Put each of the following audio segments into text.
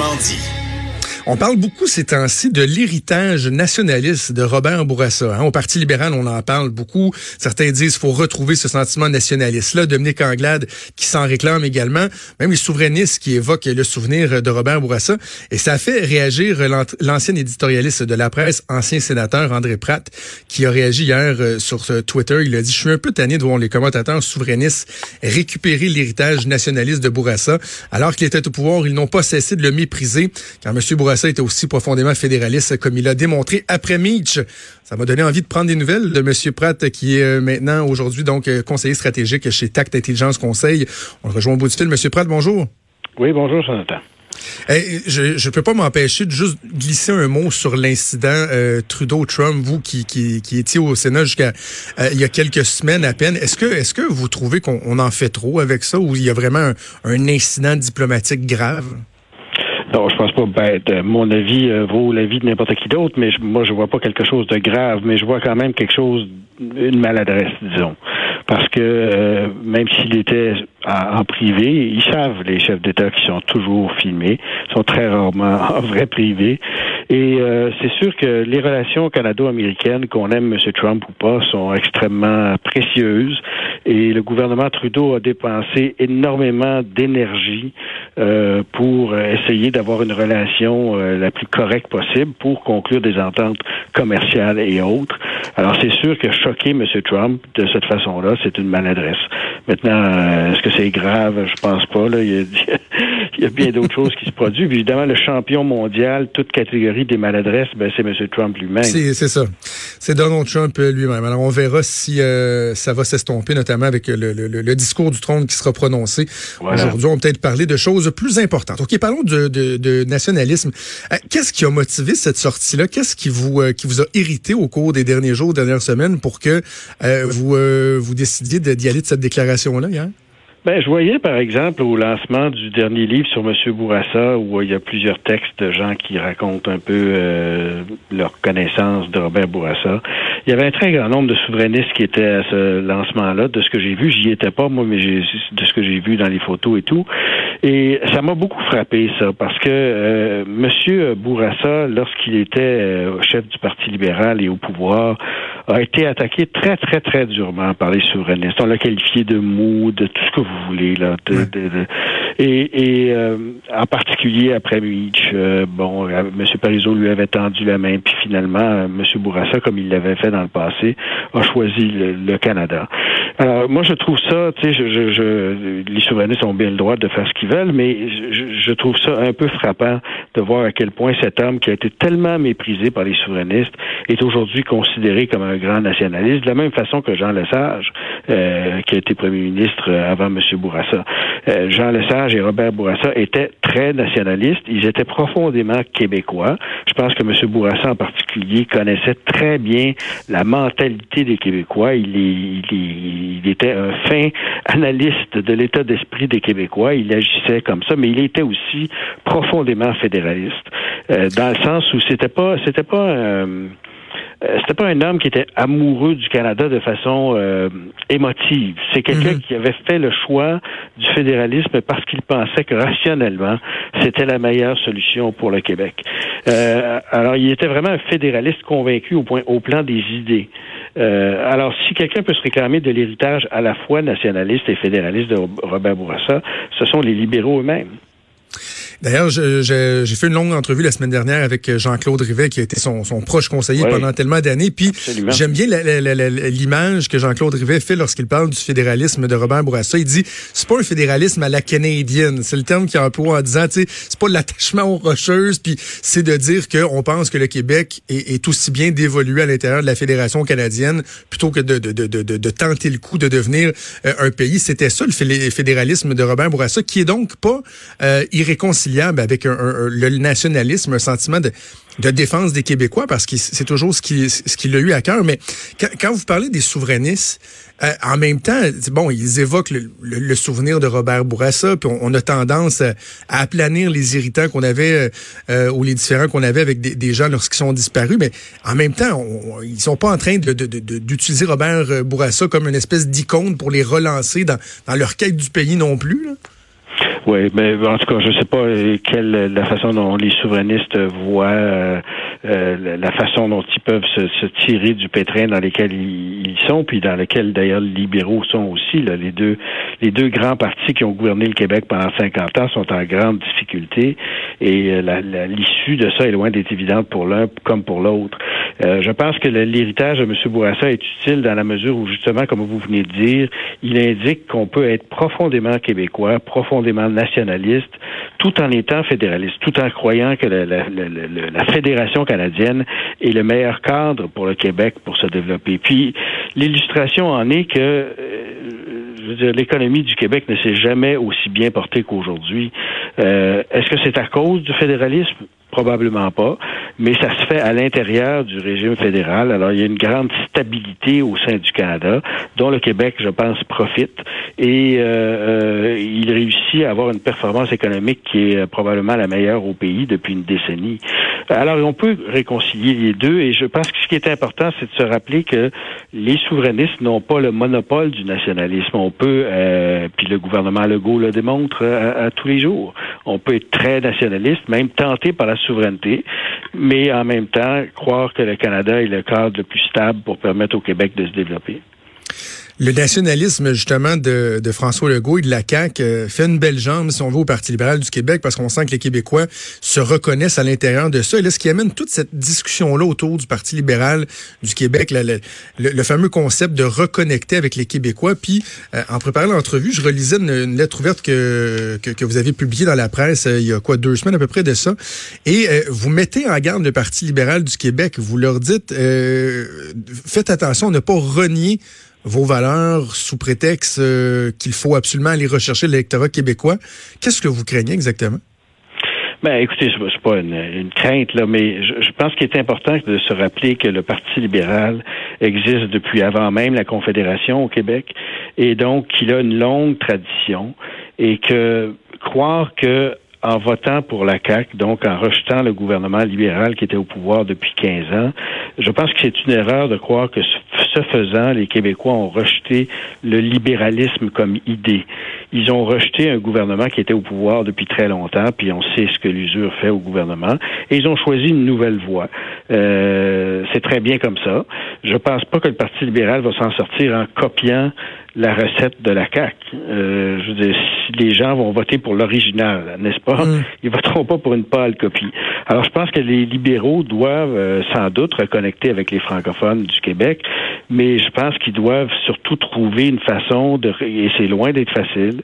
Franchement dit. On parle beaucoup ces temps-ci de l'héritage nationaliste de Robert Bourassa. Hein. Au Parti libéral, on en parle beaucoup. Certains disent qu'il faut retrouver ce sentiment nationaliste-là. Dominique Anglade qui s'en réclame également. Même les souverainistes qui évoquent le souvenir de Robert Bourassa. Et ça a fait réagir l'ancien éditorialiste de la presse, ancien sénateur André Pratt, qui a réagi hier euh, sur Twitter. Il a dit, je suis un peu tanné de voir les commentateurs souverainistes récupérer l'héritage nationaliste de Bourassa. Alors qu'il était au pouvoir, ils n'ont pas cessé de le mépriser. Ça était aussi profondément fédéraliste, comme il a démontré après Meach. Ça m'a donné envie de prendre des nouvelles de M. Pratt, qui est maintenant, aujourd'hui, donc, conseiller stratégique chez Tact Intelligence Conseil. On le rejoint au bout du fil. M. Pratt, bonjour. Oui, bonjour, Jonathan. je ne peux pas m'empêcher de juste glisser un mot sur l'incident Trudeau-Trump, vous qui, étiez au Sénat jusqu'à il y a quelques semaines à peine. Est-ce que est-ce que vous trouvez qu'on en fait trop avec ça ou il y a vraiment un incident diplomatique grave? Non, je pense pas. Ben, mon avis euh, vaut l'avis de n'importe qui d'autre, mais moi, je vois pas quelque chose de grave, mais je vois quand même quelque chose, une maladresse, disons. Parce que euh, même s'il était en privé, ils savent, les chefs d'État qui sont toujours filmés, sont très rarement en vrai privé. Et euh, c'est sûr que les relations canado-américaines, qu'on aime M. Trump ou pas, sont extrêmement précieuses. Et le gouvernement Trudeau a dépensé énormément d'énergie euh, pour essayer d'avoir une relation euh, la plus correcte possible pour conclure des ententes commerciales et autres. Alors c'est sûr que choquer M. Trump de cette façon-là, c'est une maladresse. Maintenant, est-ce que c'est grave? Je pense pas. Là. Bien d'autres choses qui se produisent. évidemment, le champion mondial, toute catégorie des maladresses, ben, c'est M. Trump lui-même. C'est ça. C'est Donald Trump euh, lui-même. Alors, on verra si euh, ça va s'estomper, notamment avec le, discours du trône qui sera prononcé. Aujourd'hui, on va peut-être parler de choses plus importantes. OK, parlons de, nationalisme. Euh, qu'est-ce qui a motivé cette sortie-là? Qu'est-ce qui vous, qui vous a irrité au cours des derniers jours, dernières semaines pour que vous, vous décidiez d'y aller de cette déclaration-là hier? Ben, je voyais, par exemple, au lancement du dernier livre sur M. Bourassa, où il y a plusieurs textes de gens qui racontent un peu euh, leur connaissance de Robert Bourassa. Il y avait un très grand nombre de souverainistes qui étaient à ce lancement-là. De ce que j'ai vu, j'y étais pas, moi, mais de ce que j'ai vu dans les photos et tout. Et ça m'a beaucoup frappé, ça, parce que euh, M. Bourassa, lorsqu'il était euh, chef du Parti libéral et au pouvoir, a été attaqué très, très, très durement par les souverainistes. On l'a qualifié de mou, de tout ce que vous voulez, là. Et, et euh, en particulier après Mitch, euh, bon, euh, M. Parizeau lui avait tendu la main, puis finalement, M. Bourassa, comme il l'avait fait dans le passé, a choisi le, Canada. Alors, moi, je trouve ça, tu sais, je, je, les souverainistes ont bien le droit de faire ce qu'ils veulent, mais je, je trouve ça un peu frappant de voir à quel point cet homme qui a été tellement méprisé par les souverainistes est aujourd'hui considéré comme un grand nationaliste, de la même façon que Jean Lesage, euh, qui a été premier ministre avant M. Bourassa. Euh, Jean Lesage et Robert Bourassa étaient très nationalistes. Ils étaient profondément québécois. Je pense que M. Bourassa en particulier connaissait très bien la mentalité des Québécois. Il, était un fin analyste de l'état d'esprit des Québécois. Il agissait comme ça, mais il était aussi profondément fédéraliste, euh, dans le sens où c'était pas, c'était pas euh, c'était pas un homme qui était amoureux du Canada de façon euh, émotive. C'est quelqu'un mhm. qui avait fait le choix du fédéralisme parce qu'il pensait que rationnellement, c'était la meilleure solution pour le Québec. Euh, alors, il était vraiment un fédéraliste convaincu au point, au plan des idées. alors, si quelqu'un peut se réclamer de l'héritage à la fois nationaliste et fédéraliste de Robert Bourassa, ce sont les libéraux eux-mêmes. D'ailleurs, j'ai fait une longue entrevue la semaine dernière avec Jean-Claude Rivet, qui a été son, son proche conseiller pendant tellement d'années. Puis j'aime bien l'image que Jean-Claude Rivet fait lorsqu'il parle du fédéralisme de Robert Bourassa. Il dit c'est pas un fédéralisme à la canadienne. C'est le terme qu'il emploie en disant, c'est pas l'attachement aux rocheuses, puis c'est de dire qu'on pense que le Québec est, est aussi bien d'évoluer à l'intérieur de la fédération canadienne plutôt que de, de, de, de, de tenter le coup de devenir euh, un pays. C'était ça le fédéralisme de Robert Bourassa, qui est donc pas euh, irréconciliable avec le nationalisme, un sentiment de, défense des Québécois, parce que c'est toujours ce qui, ce qui l'a eu à cœur. Mais quand, vous parlez des souverainistes, euh, en même temps, bon, ils évoquent le, souvenir de Robert Bourassa, puis on, a tendance à, aplanir les irritants qu'on avait euh, euh, ou les différents qu'on avait avec des, gens lorsqu'ils sont disparus. Mais en même temps, ils sont pas en train d'utiliser Robert Bourassa comme une espèce d'icône pour les relancer dans, leur quête du pays non plus. Oui, mais en tout cas, je ne sais pas quelle la façon dont les souverainistes voient euh, la façon dont ils peuvent se, tirer du pétrin dans lequel ils, sont, puis dans lequel d'ailleurs les libéraux sont aussi. Là, les deux les deux grands partis qui ont gouverné le Québec pendant 50 ans sont en grande difficulté et euh, l'issue de ça est loin d'être évidente pour l'un comme pour l'autre. Euh, je pense que l'héritage de M. Bourassa est utile dans la mesure où, justement, comme vous venez de dire, il indique qu'on peut être profondément québécois, profondément nationaliste, tout en étant fédéraliste, tout en croyant que la, fédération canadienne est le meilleur cadre pour le Québec pour se développer. Puis, l'illustration en est que euh, l'économie du Québec ne s'est jamais aussi bien portée qu'aujourd'hui. Euh, Est-ce que c'est à cause du fédéralisme? Probablement pas, mais ça se fait à l'intérieur du régime fédéral. Alors, il y a une grande stabilité au sein du Canada, dont le Québec, je pense, profite, et euh, euh, il réussit à avoir une performance économique qui est euh, probablement la meilleure au pays depuis une décennie. Alors, on peut réconcilier les deux, et je pense que qui est important, c'est de se rappeler que les souverainistes n'ont pas le monopole du nationalisme. On peut, puis le gouvernement Legault le démontre à tous les jours, on peut être très nationaliste, même tenté par la souveraineté, mais en même temps croire que le Canada est le cadre le plus stable pour permettre au Québec de se développer. Le nationalisme, justement, de, de, François Legault et de la CAQ euh, fait une belle jambe, si on veut, au Parti libéral du Québec, parce qu'on sent que les Québécois se reconnaissent à l'intérieur de ça. Et là, ce qui amène toute cette discussion-là autour du Parti libéral du Québec, le, fameux concept de reconnecter avec les Québécois. Puis, euh, en préparant l'entrevue, je relisais une, lettre ouverte que, que, vous avez publiée dans la presse euh, il y a quoi, deux semaines à peu près de ça. Et vous mettez en garde le Parti libéral du Québec. Vous leur dites, faites attention à ne pas renier vos valeurs sous prétexte euh, qu'il faut absolument aller rechercher l'électorat québécois. Qu'est-ce que vous craignez exactement? Ben, écoutez, c'est pas une, crainte, là, mais je, je, pense qu'il est important de se rappeler que le Parti libéral existe depuis avant même la Confédération au Québec, et donc qu'il a une longue tradition, et que croire que en votant pour la CAQ, donc en rejetant le gouvernement libéral qui était au pouvoir depuis 15 ans, je pense que c'est une erreur de croire que ce faisant, les Québécois ont rejeté le libéralisme comme idée. Ils ont rejeté un gouvernement qui était au pouvoir depuis très longtemps, puis on sait ce que l'usure fait au gouvernement, et ils ont choisi une nouvelle voie. Euh, c'est très bien comme ça. Je pense pas que le Parti libéral va s'en sortir en copiant la recette de la CAQ. Euh, je veux dire, si les gens vont voter pour l'original, n'est-ce pas? Mm. Ils voteront pas pour une pâle copie. Alors, je pense que les libéraux doivent euh, sans doute reconnecter avec les francophones du Québec, mais je pense qu'ils doivent surtout trouver une façon de, et c'est loin d'être facile,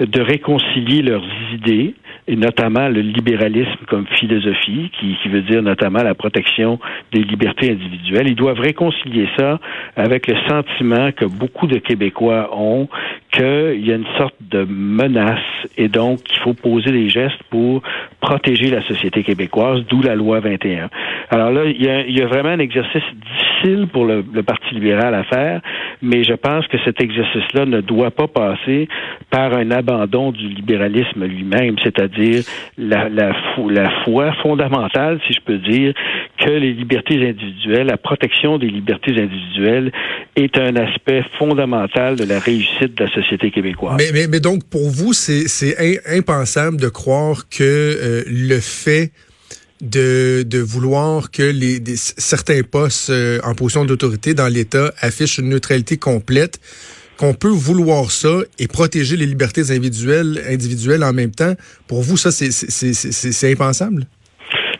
de réconcilier leurs idées, et notamment le libéralisme comme philosophie, qui, qui veut dire notamment la protection des libertés individuelles. Ils doivent réconcilier ça avec le sentiment que beaucoup de Québécois ont qu'il y a une sorte de menace et donc qu'il faut poser des gestes pour protéger la société québécoise, d'où la loi 21. Alors là, il y a, il y a vraiment un exercice difficile pour le, le, Parti libéral à faire, mais je pense que cet exercice-là ne doit pas passer par un abandon du libéralisme lui-même, c'est-à-dire la, la, la foi fondamentale, si je peux dire, que les libertés individuelles, la protection des libertés individuelles est un aspect fondamental de la réussite de la société québécoise. Mais, donc, pour vous, c'est impensable de croire que euh, le fait de, vouloir que certains postes euh, en position d'autorité dans l'État affichent une neutralité complète, qu'on peut vouloir ça et protéger les libertés individuelles, individuelles en même temps. Pour vous, ça, c'est impensable?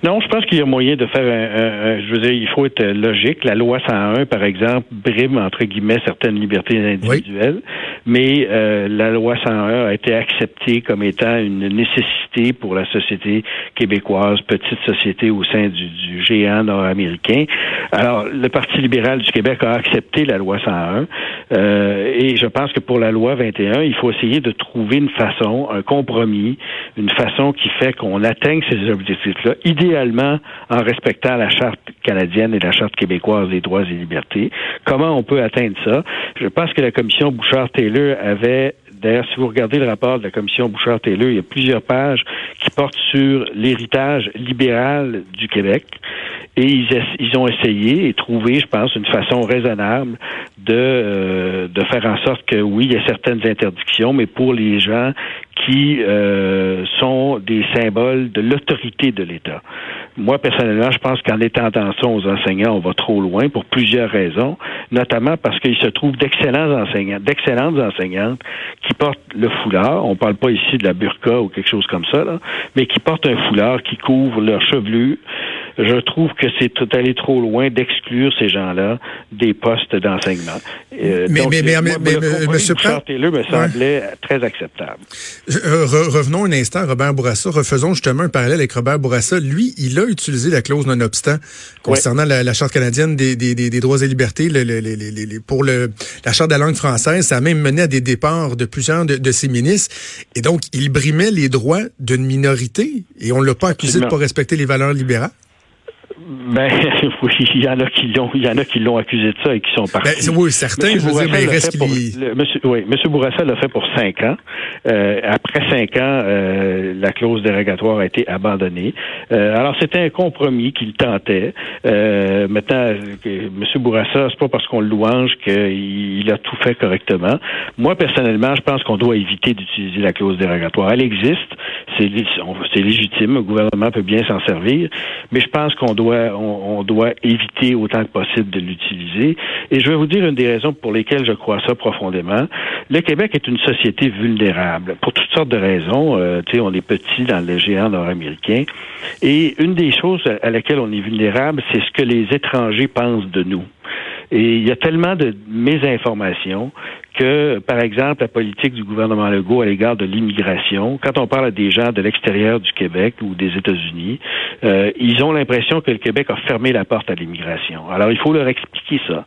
Non, je pense qu'il y a moyen de faire un, je veux dire, il faut être logique. La loi 101, par exemple, brime entre guillemets certaines libertés individuelles, mais euh, la loi 101 a été acceptée comme étant une nécessité pour la société québécoise, petite société au sein du, du géant nord-américain. Alors, le Parti libéral du Québec a accepté la loi 101, euh, et je pense que pour la loi 21, il faut essayer de trouver une façon, un compromis, une façon qui fait qu'on atteigne ces objectifs-là idéalement en respectant la charte canadienne et la charte québécoise des droits et libertés. Comment on peut atteindre ça? Je pense que la commission Bouchard-Taylor avait D'ailleurs, si vous regardez le rapport de la commission Bouchard-Taylor, il y a plusieurs pages qui portent sur l'héritage libéral du Québec Et ils, ont essayé et trouvé, je pense, une façon raisonnable de, euh, de faire en sorte que, oui, il y a certaines interdictions, mais pour les gens qui euh, sont des symboles de l'autorité de l'État. Moi, personnellement, je pense qu'en étendant ça aux enseignants, on va trop loin pour plusieurs raisons, notamment parce qu'il se trouve d'excellents enseignants, d'excellentes enseignantes qui portent le foulard. On parle pas ici de la burqa ou quelque chose comme ça, là, mais qui portent un foulard qui couvre leur chevelure, je trouve que c'est aller trop loin d'exclure ces gens-là des postes d'enseignement. Euh, mais, mais, mais, mais, mais, Monsieur me semblait très acceptable. Euh, revenons un instant à Robert Bourassa. Refaisons justement un parallèle avec Robert Bourassa. Lui, il a utilisé la clause non-obstant concernant la, Charte canadienne des, des, des, droits et libertés le, pour le, la Charte de la langue française. Ça a même mené à des départs de plusieurs de, de ses ministres. Et donc, il brimait les droits d'une minorité et on ne l'a pas accusé de ne pas respecter les valeurs libérales. Ben oui, il y en a qui l'ont, il y en a qui l'ont accusé de ça et qui sont partis. Ben, oui, certains, je veux dire, mais il reste monsieur, oui, Monsieur Bourassa l'a fait pour cinq ans. Euh, après cinq ans, euh, la clause dérogatoire a été abandonnée. Euh, alors c'était un compromis qu'il tentait. Euh, maintenant, Monsieur Bourassa, c'est pas parce qu'on le louange qu'il a tout fait correctement. Moi personnellement, je pense qu'on doit éviter d'utiliser la clause dérogatoire. Elle existe, c'est, c'est légitime, le gouvernement peut bien s'en servir, mais je pense qu'on doit on, doit éviter autant que possible de l'utiliser. Et je vais vous dire une des raisons pour lesquelles je crois ça profondément. Le Québec est une société vulnérable pour toutes sortes de raisons. Euh, tu sais, on est petit dans le géant nord-américain. Et une des choses à laquelle on est vulnérable, c'est ce que les étrangers pensent de nous. Et il y a tellement de mésinformations que, par exemple, la politique du gouvernement Legault à l'égard de l'immigration, quand on parle à des gens de l'extérieur du Québec ou des États-Unis, euh, ils ont l'impression que le Québec a fermé la porte à l'immigration. Alors, il faut leur expliquer ça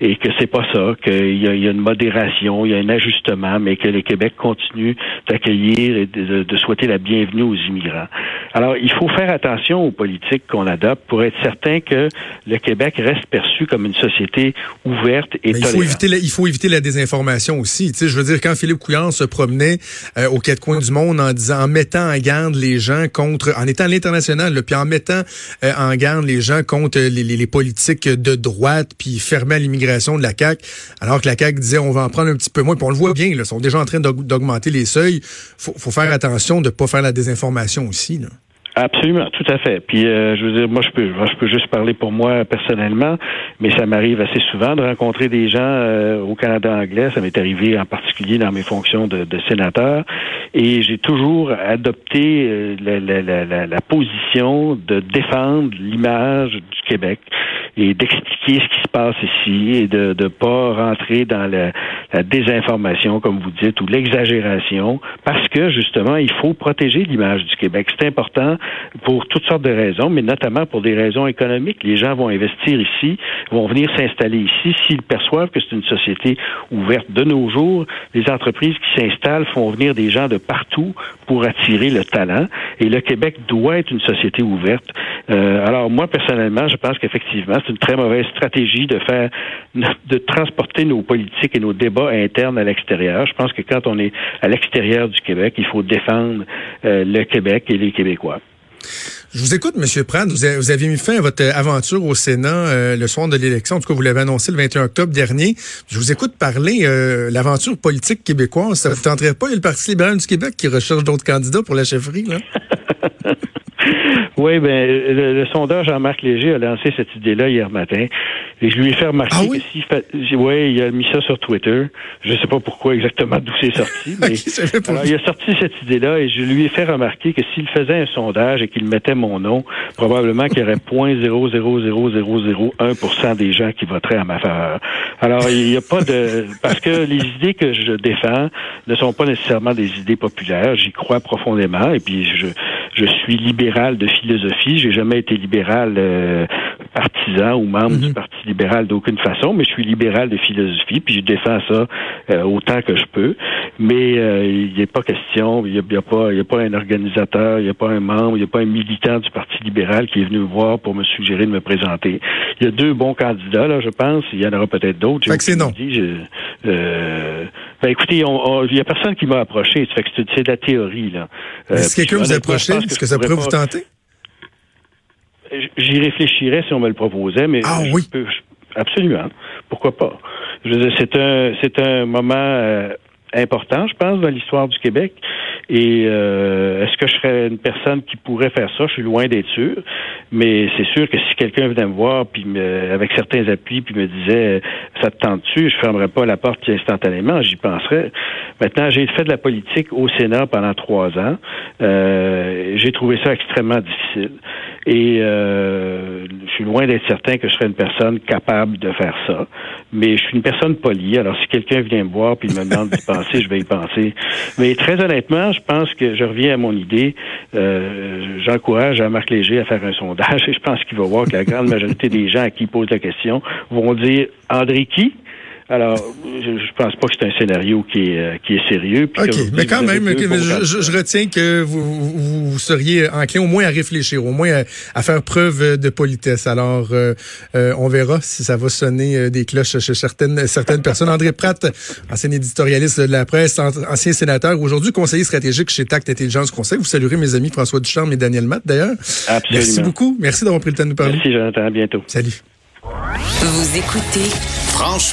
et que c'est pas ça, qu'il y, a une modération, il y a un ajustement, mais que le Québec continue d'accueillir et de, de, souhaiter la bienvenue aux immigrants. Alors, il faut faire attention aux politiques qu'on adopte pour être certain que le Québec reste perçu comme une société ouverte et il faut éviter la, il faut éviter la désinformation aussi. Tu sais, je veux dire, quand Philippe Couillard se promenait euh, aux quatre coins du monde en disant, en mettant en garde les gens contre, en étant à l'international, puis en mettant euh, en garde les gens contre les, les, politiques de droite, puis fermer l'immigration de la CAC, alors que la CAC disait, on va en prendre un petit peu moins. Puis on le voit bien, ils sont déjà en train d'augmenter les seuils. Faut, faut faire attention de pas faire la désinformation aussi. Là. Absolument, tout à fait. Puis euh, je veux dire, moi je peux, je peux juste parler pour moi personnellement, mais ça m'arrive assez souvent de rencontrer des gens euh, au Canada anglais. Ça m'est arrivé en particulier dans mes fonctions de, de sénateur, et j'ai toujours adopté euh, la, la, la, la, position de défendre l'image du Québec et d'expliquer ce qui se passe ici et de ne pas rentrer dans la, la, désinformation, comme vous dites, ou l'exagération, parce que justement, il faut protéger l'image du Québec. C'est important pour toutes sortes de raisons, mais notamment pour des raisons économiques. Les gens vont investir ici, vont venir s'installer ici s'ils perçoivent que c'est une société ouverte. De nos jours, les entreprises qui s'installent font venir des gens de partout pour attirer le talent. Et le Québec doit être une société ouverte. Euh, alors moi, personnellement, je pense qu'effectivement, c'est une très mauvaise stratégie de faire, de transporter nos politiques et nos débats internes à l'extérieur. Je pense que quand on est à l'extérieur du Québec, il faut défendre euh, le Québec et les Québécois. Je vous écoute, M. Pratt. Vous, avez, mis fin à votre aventure au Sénat euh, le soir de l'élection. En tout cas, vous l'avez annoncé le 21 octobre dernier. Je vous écoute parler euh, l'aventure politique québécoise. Ça ne vous tenterait pas? Il y a le Parti libéral du Québec qui recherche d'autres candidats pour la chefferie, là? Oui, ben le, sondage Jean-Marc Léger a lancé cette idée-là hier matin. Et je lui ai fait remarquer ah oui? que si ouais, il a mis ça sur Twitter. Je sais pas pourquoi exactement d'où c'est sorti, mais il a sorti cette idée-là et je lui ai fait remarquer que s'il faisait un sondage et qu'il mettait mon nom, probablement qu'il y aurait 0.00001% des gens qui voteraient à ma faveur. Alors, il n'y a pas de parce que les idées que je défends ne sont pas nécessairement des idées populaires. J'y crois profondément et puis je je suis libéral de philosophie. J'ai jamais été libéral euh, partisan ou membre du mhm. Parti libéral d'aucune façon, mais je suis libéral de philosophie, puis je défends ça euh, autant que je peux. Mais euh, il a pas question, il n'y a, pas, il y a pas un organisateur, il n'y a pas un membre, il n'y a pas un militant du Parti libéral qui est venu me voir pour me suggérer de me présenter. Il y a deux bons candidats, là, je pense. Il y en aura peut-être d'autres. Fait que c'est non. ben écoutez, il n'y a personne qui m'a approché. C'est de la théorie, là. Est-ce que quelqu'un vous a approché? Est-ce que ça pourrait vous tenter? J'y réfléchirais si on me le proposait, mais ah, oui. absolument. Pourquoi pas? Je veux dire, c'est un, c'est un moment euh, important, je pense, dans l'histoire du Québec. Et euh, est-ce que je serais une personne qui pourrait faire ça? Je suis loin d'être sûr. Mais c'est sûr que si quelqu'un venait me voir puis me, avec certains appuis puis me disait ça te tente-tu, je fermerais pas la porte instantanément, j'y penserais. Maintenant, j'ai fait de la politique au Sénat pendant trois ans. Euh, j'ai trouvé ça extrêmement difficile. Et euh, je suis loin d'être certain que je serais une personne capable de faire ça. Mais je suis une personne polie. Alors, si quelqu'un vient me voir puis me demande d'y penser, je vais y penser. Mais très honnêtement, je pense que je reviens à mon idée. Euh, J'encourage à Marc Léger à faire un sondage et je pense qu'il va voir que la grande majorité des gens à qui il pose la question vont dire André qui? Alors, je, je pense pas que c'est un scénario qui est, euh, qui est sérieux. OK, mais quand même, je, retiens que vous, vous, seriez enclin au moins à réfléchir, au moins à, faire preuve de politesse. Alors, euh, euh, on verra si ça va sonner des cloches chez certaines, certaines personnes. André Pratt, ancien éditorialiste de la presse, ancien sénateur, aujourd'hui conseiller stratégique chez Tact Intelligence Conseil. Vous saluerez mes amis François Ducharme et Daniel Matt, d'ailleurs. Absolument. Merci beaucoup. Merci d'avoir pris le temps de nous parler. Merci, Jonathan. À bientôt. Salut. Vous écoutez Franchement.